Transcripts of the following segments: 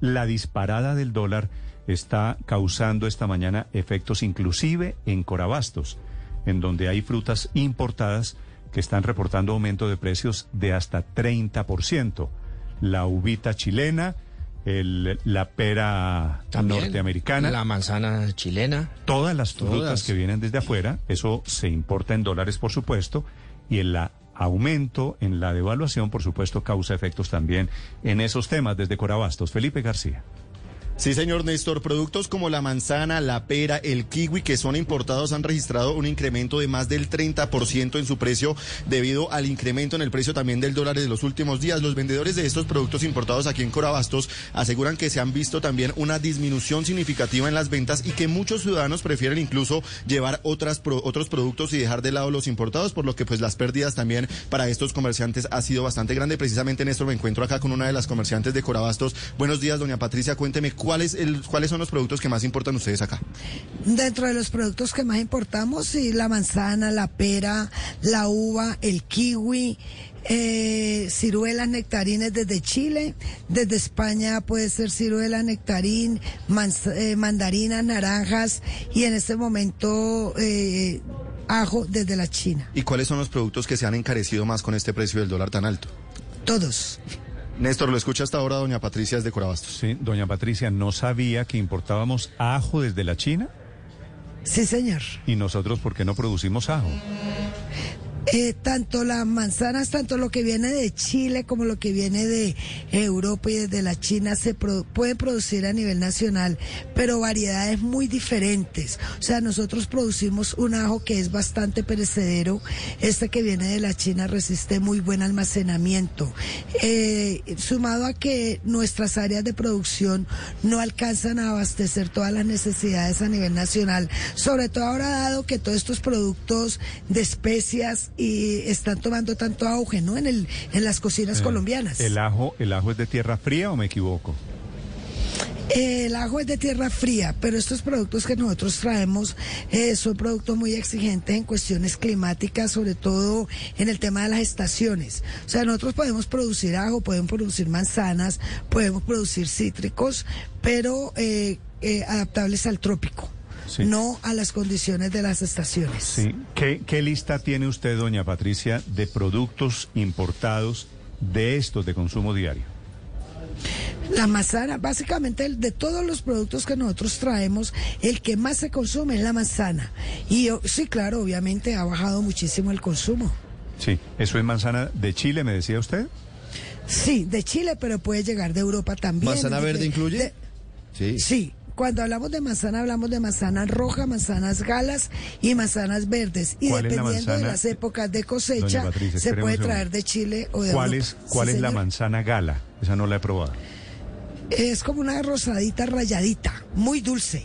la disparada del dólar está causando esta mañana efectos inclusive en Corabastos, en donde hay frutas importadas que están reportando aumento de precios de hasta 30%. La uvita chilena, el- la pera También, norteamericana, La manzana chilena. todas las frutas Todas. que vienen desde afuera, eso se importa en dólares, por supuesto, y el la- aumento en la devaluación, por supuesto, causa efectos también en esos temas desde Corabastos. Felipe García. Sí, señor Néstor. Productos como la manzana, la pera, el kiwi que son importados han registrado un incremento de más del 30% en su precio debido al incremento en el precio también del dólar de los últimos días. Los vendedores de estos productos importados aquí en Corabastos aseguran que se han visto también una disminución significativa en las ventas y que muchos ciudadanos prefieren incluso llevar otras pro- otros productos y dejar de lado los importados, por lo que pues las pérdidas también para estos comerciantes ha sido bastante grande. Precisamente, Néstor, me encuentro acá con una de las comerciantes de Corabastos. Buenos días, doña Patricia. Cuénteme ¿cuáles, el, cuáles son los productos que más importan ustedes acá. Dentro de los productos que más importamos, sí, la manzana, la pera, la uva, el kiwi, eh, ciruelas, nectarines desde Chile, desde España puede ser ciruela, nectarín, eh, mandarinas, naranjas y en este momento eh, ajo desde la China. ¿Y cuáles son los productos que se han encarecido más con este precio del dólar tan alto? Todos. Néstor, lo escucha hasta ahora doña Patricia desde Corabastos. Sí, doña Patricia, no sabía que importábamos ajo desde la China Sí, señor. y nosotros, ¿por qué no producimos ajo? Eh, tanto las manzanas, tanto lo que viene de Chile como lo que viene de Europa y desde la China se pro- puede producir a nivel nacional, pero variedades muy diferentes. O sea, nosotros producimos un ajo que es bastante perecedero. Este que viene de la China resiste muy buen almacenamiento. Eh, sumado a que nuestras áreas de producción no alcanzan a abastecer todas las necesidades a nivel nacional, sobre todo ahora dado que todos estos productos de especias y están tomando tanto auge, ¿no? En el en las cocinas Eh, colombianas. ¿El ajo, ¿El ajo es de tierra fría o me equivoco? El ajo es de tierra fría, pero estos productos que nosotros traemos eh, son productos muy exigentes en cuestiones climáticas, sobre todo en el tema de las estaciones. O sea, nosotros podemos producir ajo, podemos producir manzanas, podemos producir cítricos, pero eh, eh, adaptables al trópico. Sí. No a las condiciones de las estaciones. Sí. ¿Qué, ¿Qué lista tiene usted, doña Patricia, de productos importados de estos de consumo diario? La manzana, básicamente de todos los productos que nosotros traemos, el que más se consume es la manzana. Y sí, claro, obviamente ha bajado muchísimo el consumo. Sí, eso es manzana de Chile, me decía usted. Sí, de Chile, pero puede llegar de Europa también. ¿Manzana De- verde de- incluye? de- Sí. sí. Cuando hablamos de manzana, hablamos de manzana roja, manzanas galas y manzanas verdes. Y ¿Cuál es la dependiendo de las épocas de cosecha, Patricia, se puede traer de Chile o de ¿Cuál Europa. es, cuál Sí, es la manzana gala? Esa no la he probado. Es como una rosadita rayadita, muy dulce.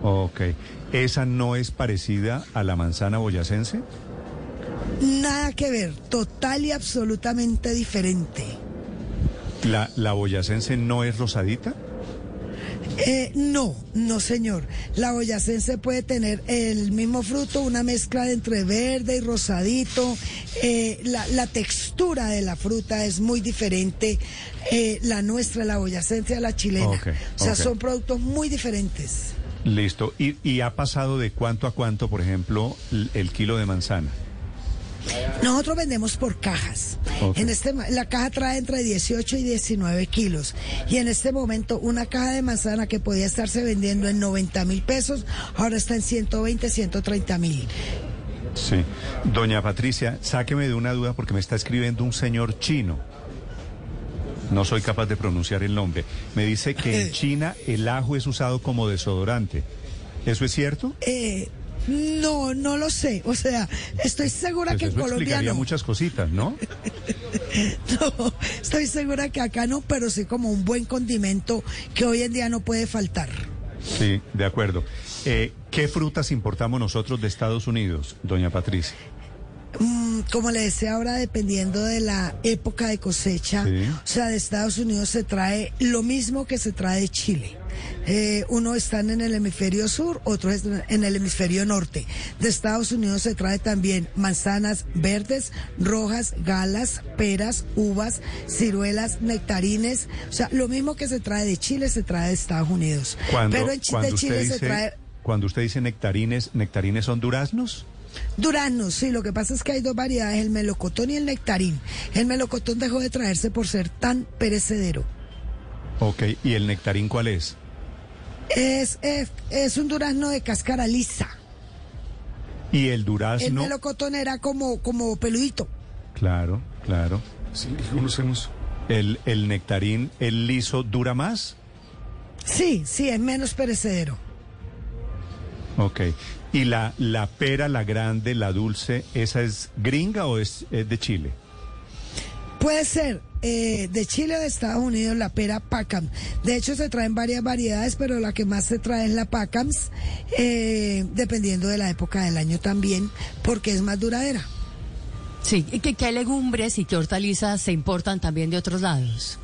Ok. ¿Esa no es parecida a la manzana boyacense? Nada que ver, total y absolutamente diferente. ¿La, la boyacense no es rosadita? Eh, no, no señor. La boyacense puede tener el mismo fruto, una mezcla entre verde y rosadito. Eh, la, la textura de la fruta es muy diferente. Eh, la nuestra, la boyacense, a la chilena. O sea, son productos muy diferentes. Listo. ¿Y, y ha pasado de cuánto a cuánto, por ejemplo, el kilo de manzana? Nosotros vendemos por cajas. En este, la caja trae entre 18 y 19 kilos. Y en este momento una caja de manzana que podía estarse vendiendo en 90 mil pesos, ahora está en 120, 130 mil. Sí. Doña Patricia, sáqueme de una duda porque me está escribiendo un señor chino. No soy capaz de pronunciar el nombre. Me dice que en China el ajo es usado como desodorante. ¿Eso es cierto? Eh, no, no lo sé. O sea, estoy segura Pues que en Colombia no. muchas cositas, ¿no? No, estoy segura que acá no, pero sí como un buen condimento que hoy en día no puede faltar. Sí, de acuerdo. Eh, ¿Qué frutas importamos nosotros de Estados Unidos, doña Patricia? Mm, como le decía ahora, dependiendo de la época de cosecha, Sí. o sea, de Estados Unidos se trae lo mismo que se trae de Chile. Eh, uno están en el hemisferio sur, otro es en el hemisferio norte. De Estados Unidos se trae también manzanas verdes, rojas, galas, peras, uvas, ciruelas, nectarines. O sea, lo mismo que se trae de Chile se trae de Estados Unidos. Pero en Chile dice, se trae Cuando usted dice nectarines, ¿nectarines son duraznos? Duraznos, sí, lo que pasa es que hay dos variedades, el melocotón y el nectarín. El melocotón dejó de traerse por ser tan perecedero. Ok, ¿y el nectarín cuál es? Es, es, es un durazno de cáscara lisa. Y el El durazno... melocotón era como, como peludito. Claro, claro. Sí, conocemos. El, el nectarín, el liso, dura más. Sí, sí, es menos perecedero. Ok. ¿Y la, la pera, la grande, la dulce, esa es gringa o es, es de Chile? Puede ser eh, de Chile o de Estados Unidos la pera Pacam. De hecho, se traen varias variedades, pero la que más se trae es la Pacams, eh, dependiendo de la época del año también, porque es más duradera. Sí, ¿y qué, qué legumbres y qué hortalizas se importan también de otros lados?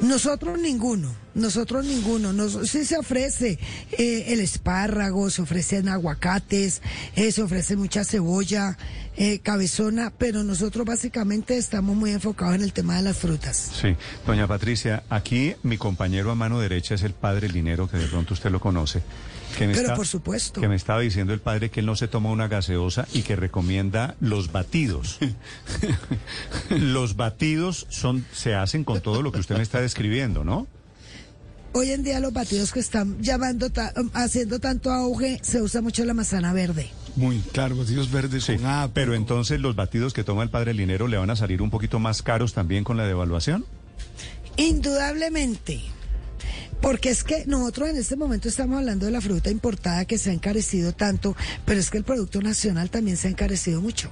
Nosotros ninguno, nosotros ninguno. Nos, sí se ofrece eh, el espárrago, se ofrecen aguacates, eh, se ofrece mucha cebolla, eh, cabezona, pero nosotros básicamente estamos muy enfocados en el tema de las frutas. Sí. Doña Patricia, aquí mi compañero a mano derecha es el padre Linero, que de pronto usted lo conoce. Que me Pero está- por supuesto. Que me estaba diciendo el padre que él no se toma una gaseosa y que recomienda los batidos. los batidos son, se hacen con todo lo que usted me está describiendo, ¿no? Hoy en día los batidos que están llamando, ta- haciendo tanto auge, se usa mucho la manzana verde. Muy claro, batidos verdes Sí. con apio, Pero entonces los batidos que toma el padre Linero le van a salir un poquito más caros también con la devaluación. Indudablemente. Porque es que nosotros en este momento estamos hablando de la fruta importada que se ha encarecido tanto, pero es que el producto nacional también se ha encarecido mucho.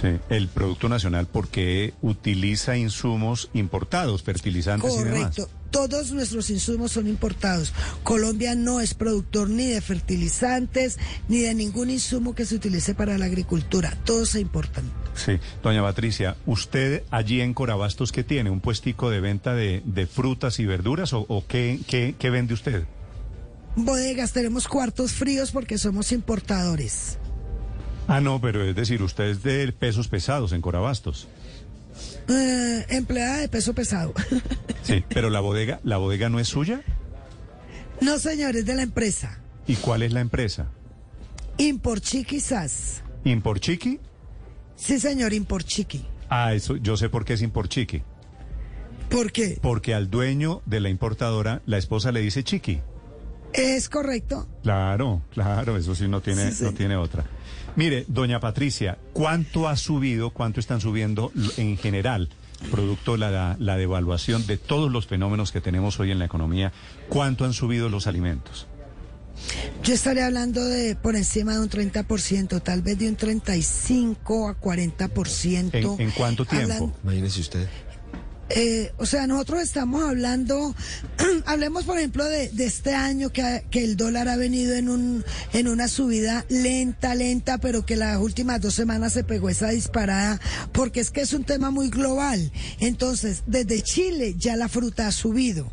Sí. El Producto Nacional porque utiliza insumos importados, fertilizantes y demás. Correcto. Todos nuestros insumos son importados. Colombia no es productor ni de fertilizantes ni de ningún insumo que se utilice para la agricultura. Todos se importan. Sí, doña Patricia, ¿usted allí en Corabastos qué tiene? ¿Un puestico de venta de, de frutas y verduras o, o qué, qué, qué vende usted? Bodegas, tenemos cuartos fríos porque somos importadores. Ah, no, pero es decir, usted es de pesos pesados en Corabastos. Eh, empleada de peso pesado. Sí, pero la bodega, la bodega no es suya. no, señores, de la empresa. ¿Y cuál es la empresa? Imporchi quizás. ¿Imporchiqui? Sí, señor, Imporchiqui. Ah, eso, yo sé por qué es Imporchiqui. ¿Por qué? Porque al dueño de la importadora, la esposa le dice chiqui. Es correcto. Claro, claro, eso sí no tiene, Sí, sí. no tiene otra. Mire, doña Patricia, ¿cuánto ha subido, cuánto están subiendo en general, producto de la, la devaluación de todos los fenómenos que tenemos hoy en la economía? ¿Cuánto han subido los alimentos? Yo estaría hablando de por encima de un 30%, tal vez de un 35 a 40%. ¿En, en cuánto tiempo? Hablan- Imagínese usted. Eh, o sea, nosotros estamos hablando, hablemos por ejemplo de, este año que, ha- que el dólar ha venido en un en una subida lenta, lenta, pero que las últimas dos semanas se pegó esa disparada, porque es que es un tema muy global. Entonces, desde Chile ya la fruta ha subido.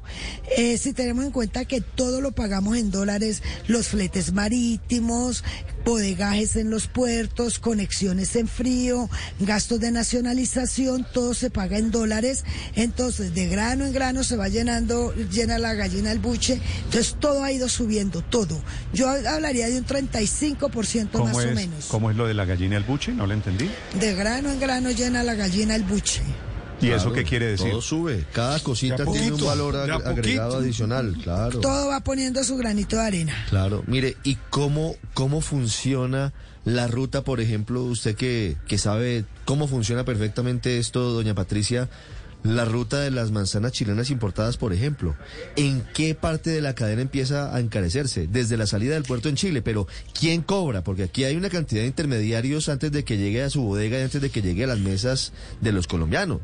Eh, si tenemos en cuenta que todo lo pagamos en dólares, los fletes marítimos, bodegajes en los puertos, conexiones en frío, gastos de nacionalización, todo se paga en dólares. Entonces, de grano en grano se va llenando, llena la gallina el buche. Entonces, todo ha ido subiendo, todo. Yo hablaría de un 35% más ¿Cómo o menos. ¿Cómo es lo de la gallina al buche? No lo entendí. De grano en grano llena la gallina el buche. ¿Y eso qué quiere decir? Todo sube. Cada cosita tiene un valor ag- agregado adicional, claro. Todo va poniendo su granito de arena. Claro, mire, ¿y cómo, cómo funciona la ruta, por ejemplo, usted que, que sabe cómo funciona perfectamente esto, doña Patricia, la ruta de las manzanas chilenas importadas, por ejemplo? ¿En qué parte de la cadena empieza a encarecerse? Desde la salida del puerto en Chile, pero ¿quién cobra? Porque aquí hay una cantidad de intermediarios antes de que llegue a su bodega y antes de que llegue a las mesas de los colombianos.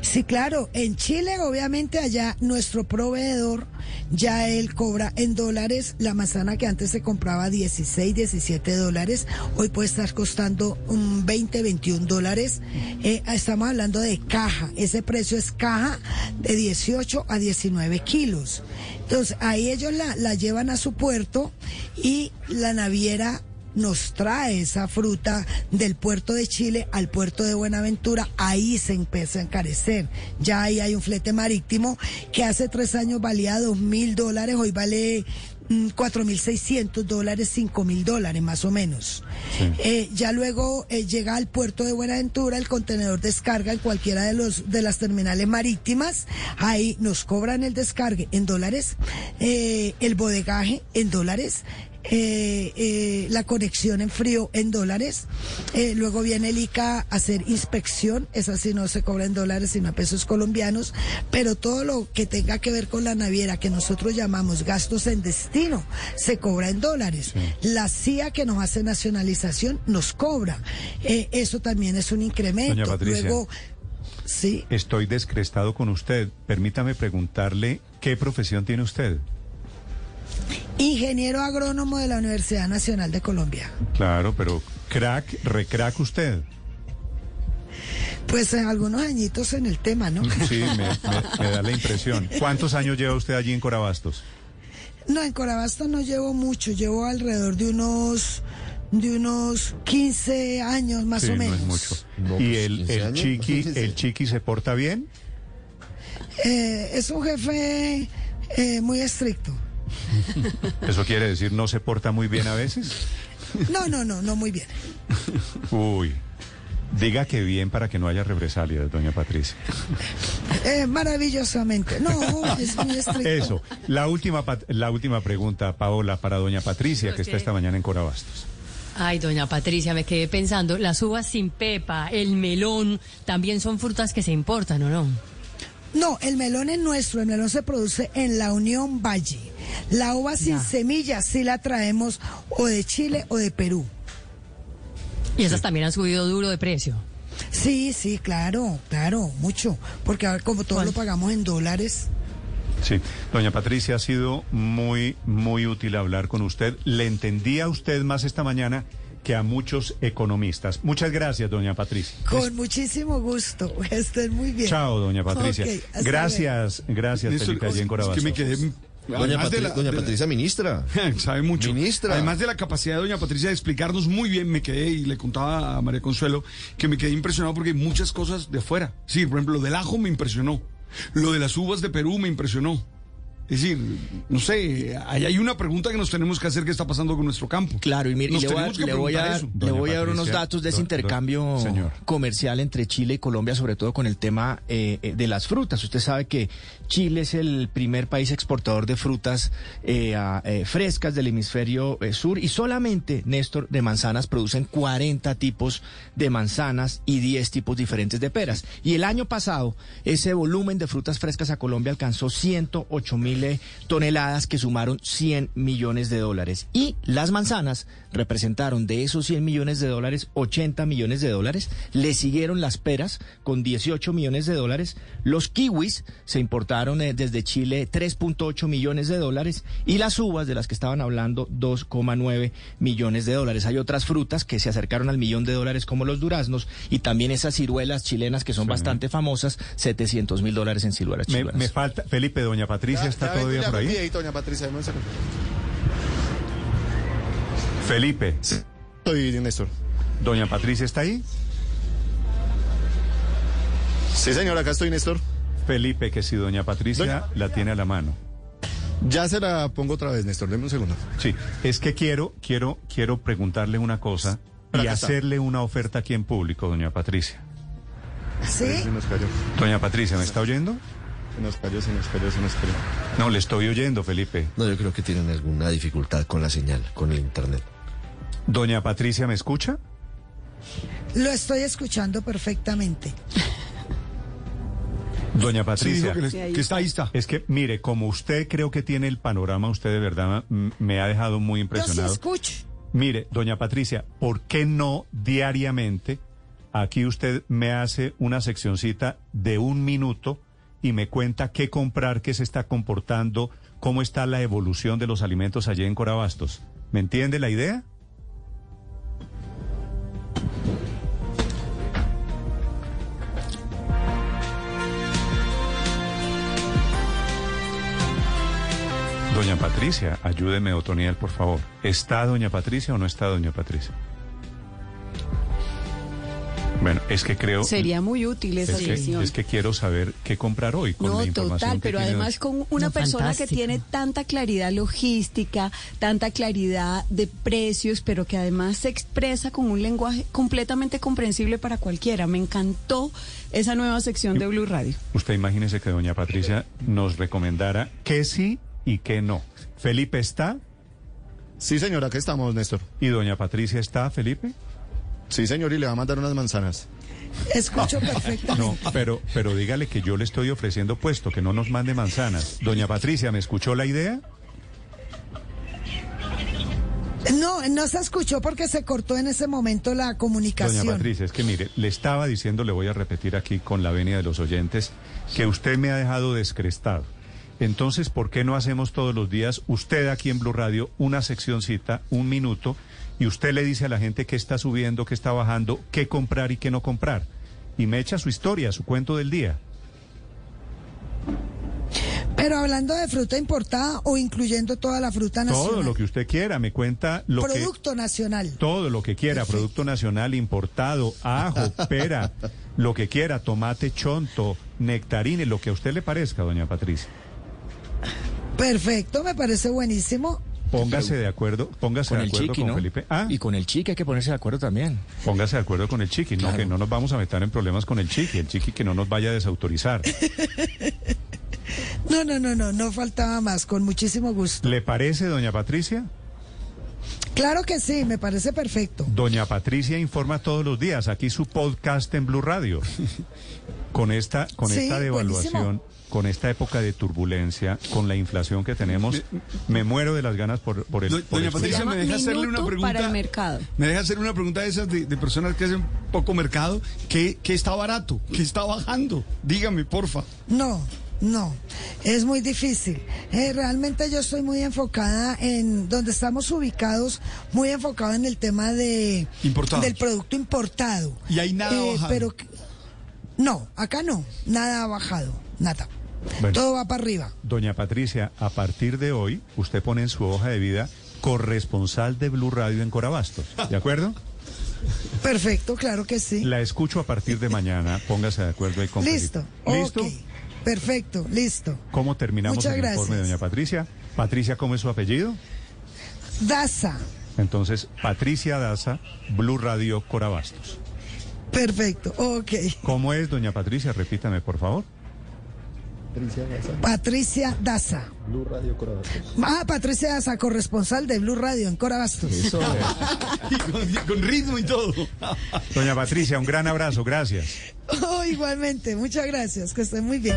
Sí, claro. En Chile, obviamente, allá nuestro proveedor ya él cobra en dólares la manzana que antes se compraba 16, 17 dólares. Hoy puede estar costando un 20, 21 dólares. Eh, estamos hablando de caja. Ese precio es caja de 18 a 19 kilos. Entonces, ahí ellos la, la llevan a su puerto y la naviera nos trae esa fruta del puerto de Chile al puerto de Buenaventura, ahí se empieza a encarecer. Ya ahí hay un flete marítimo que hace tres años valía dos mil dólares, hoy vale mm, cuatro mil seiscientos dólares, cinco mil dólares más o menos. Eh, ya luego eh, llega al puerto de Buenaventura, el contenedor descarga en cualquiera de los de las terminales marítimas, ahí nos cobran el descargue en dólares, eh, el bodegaje en dólares, eh, eh, la conexión en frío en dólares. Eh, luego viene el ICA a hacer inspección, esa sí no se cobra en dólares sino a pesos colombianos, pero todo lo que tenga que ver con la naviera que nosotros llamamos gastos en destino se cobra en dólares. La CIA que nos hace nacionalización nos cobra. Eh, eso también es un incremento. Doña Patricia. Luego, sí. Estoy descrestado con usted. Permítame preguntarle qué profesión tiene usted. Ingeniero agrónomo de la Universidad Nacional de Colombia. Claro, pero crack, recrack usted. Pues eh, algunos añitos en el tema, ¿no? Sí, me, me- me da la impresión. ¿Cuántos años lleva usted allí en Corabastos? No, en Corabastos no llevo mucho, llevo alrededor de unos de unos 15 años más sí, o menos. no es mucho. No, ¿Y pues, el, 15 el chiqui, el chiqui se porta bien? Eh, es un jefe eh, muy estricto. ¿Eso quiere decir no se porta muy bien a veces? No, no, no, no muy bien. Uy. Diga que bien para que no haya represalias, doña Patricia. Eh, maravillosamente. No, es muy estricto. Eso. La última, pat- la última pregunta, Paola, para doña Patricia, que está esta mañana en Corabastos. Ay, doña Patricia, me quedé pensando, las uvas sin pepa, el melón, también son frutas que se importan, ¿o no? No, el melón es nuestro, el melón se produce en la Unión Valle. La uva sin semillas sí la traemos o de Chile o de Perú. Y esas también han subido duro de precio. Sí, sí, claro, claro, mucho. Porque ahora como todo ¿Cuál? lo pagamos en dólares. Sí, doña Patricia, ha sido muy, muy útil hablar con usted. Le entendí a usted más esta mañana que a muchos economistas. Muchas gracias, doña Patricia. Con muchísimo gusto. Estén muy bien. Chao, doña Patricia. Ok, hasta Gracias, gracias, Néstor, Felipe, allí en es que me quedé... Doña, además de Patri- la- doña de la- Patricia, ministra. Sabe mucho. Ministra. Además de la capacidad de doña Patricia de explicarnos muy bien, me quedé y le contaba a María Consuelo que me quedé impresionado porque hay muchas cosas de fuera. Sí, por ejemplo, lo del ajo me impresionó. Lo de las uvas de Perú me impresionó. Es decir, no sé, ahí hay una pregunta que nos tenemos que hacer qué está pasando con nuestro campo. Claro, y mire, Nos le voy, a, le voy dar, le voy a dar unos datos de ese do- do- intercambio señor. comercial entre Chile y Colombia, sobre todo con el tema eh, eh, de las frutas. Usted sabe que Chile es el primer país exportador de frutas eh, eh, frescas del hemisferio eh, sur y solamente, Néstor, de manzanas producen 40 tipos de manzanas y 10 tipos diferentes de peras. Y el año pasado, ese volumen de frutas frescas a Colombia alcanzó 108 mil toneladas que sumaron 100 millones de dólares. Y las manzanas representaron de esos 100 millones de dólares 80 millones de dólares. Le siguieron las peras con 18 millones de dólares. Los kiwis se importaron eh, desde Chile 3.8 millones de dólares. Y las uvas de las que estaban hablando 2,9 millones de dólares. Hay otras frutas que se acercaron al millón de dólares como los duraznos y también esas ciruelas chilenas que son Sí. bastante famosas, 700 mil dólares en ciruelas Me, chilenas. me falta, Felipe, doña Patricia Ya- está ya todavía por ahí. pide, doña Patricia, un. Felipe, Estoy, Néstor. doña Patricia está ahí. Sí, señor, acá estoy, Néstor. Felipe, que si doña Patricia Doña- la tiene a la mano. Ya se la pongo otra vez, Néstor. Deme un segundo. Sí, es que quiero, quiero, quiero preguntarle una cosa Pero y está. hacerle una oferta aquí en público, doña Patricia. ¿Sí? Se nos cayó. Doña Patricia, ¿me está oyendo? Se nos cayó, se nos cayó, se nos cayó. No, le estoy oyendo, Felipe. No, yo creo que tienen alguna dificultad con la señal, con el internet. Doña Patricia, ¿me escucha? Lo estoy escuchando perfectamente. Doña Sí, Patricia. que, está ahí está. Es que, mire, como usted creo que tiene el panorama, usted de verdad me ha dejado muy Yo sí impresionado. escucho. Mire, doña Patricia, ¿por qué no diariamente aquí usted me hace una seccioncita de un minuto y me cuenta qué comprar, qué se está comportando, cómo está la evolución de los alimentos allí en Corabastos. ¿Me entiende la idea? Doña Patricia, ayúdeme, Otoniel, por favor. ¿Está Doña Patricia o no está Doña Patricia? Bueno, es que creo... Sería muy útil esa es que, es que quiero saber qué comprar hoy con no, la información total, que pero tiene además con una No, persona fantástico. que tiene tanta claridad logística, tanta claridad de precios, pero que además se expresa con un lenguaje completamente comprensible para cualquiera. Me encantó esa nueva sección de Blue Radio. Usted imagínese que doña Patricia nos recomendara qué sí y qué no. Felipe está Sí, señora, aquí estamos, Néstor. y doña Patricia está, Felipe. Sí, señor, y le va a mandar unas manzanas. Escucho perfectamente. No, pero, pero dígale que yo le estoy ofreciendo puesto, que no nos mande manzanas. Doña Patricia, ¿me escuchó la idea? No, no se escuchó porque se cortó en ese momento la Doña comunicación. Patricia, es que mire, le estaba diciendo, le voy a repetir aquí con la venia de los oyentes, que usted me ha dejado descrestado. Entonces, ¿por qué no hacemos todos los días, usted aquí en Blue Radio, una seccioncita, un minuto, y usted le dice a la gente qué está subiendo, qué está bajando, qué comprar y qué no comprar? Y me echa su historia, su cuento del día. Pero hablando de fruta importada o incluyendo toda la fruta nacional. Todo lo que usted quiera, me cuenta lo que... Producto nacional. Todo lo que quiera, producto nacional importado, ajo, pera, lo que quiera, tomate, chonto, nectarines, lo que a usted le parezca, doña Patricia. Perfecto, me parece buenísimo. Póngase de acuerdo, póngase Con de el acuerdo chiqui, con ¿no? Felipe. Ah, Y con el chiqui hay que ponerse de acuerdo también. póngase de acuerdo con el chiqui, no que no nos vamos a meter en problemas con el chiqui, el chiqui que no nos vaya a desautorizar. No, no, no, no, no faltaba más, con muchísimo gusto. ¿Le parece, doña Patricia? Claro que sí, me parece perfecto. Doña Patricia informa todos los días, aquí su podcast en Blue Radio. Con esta, con Sí, esta devaluación, buenísimo. Con esta época de turbulencia, con la inflación que tenemos, me muero de las ganas por, por el Do- por Doña. Patricia, me deja hacerle una pregunta. para el mercado. Me deja hacer una pregunta de esas de, de personas que hacen poco mercado. ¿Qué, ¿Qué está barato? ¿Qué está bajando? Dígame, porfa. No, no, es muy difícil. Eh, realmente yo estoy muy enfocada en donde estamos ubicados, muy enfocada en el tema de Importado. del producto importado. Y ahí nada ha bajado. Pero no, acá no, nada ha bajado, nada. Bueno. Todo va para arriba. Doña Patricia, a partir de hoy, usted pone en su hoja de vida corresponsal de Blue Radio en Corabastos, ¿de acuerdo? Perfecto, claro que sí. La escucho a partir de mañana, póngase de acuerdo ahí con Listo. ¿Listo? ok, Perfecto, listo. ¿Cómo terminamos Muchas el informe, gracias. doña Patricia? Patricia, ¿cómo es su apellido? Daza. Entonces, Patricia Daza, Blue Radio Corabastos. Perfecto, ok. ¿Cómo es, doña Patricia? Repítame, por favor. Patricia Daza. Blue Radio Corabastos. Ah, Patricia Daza, corresponsal de Blue Radio en Corabastos. Y con, con ritmo y todo. Doña Patricia, un gran abrazo, gracias. Oh, igualmente, muchas gracias, que estén muy bien.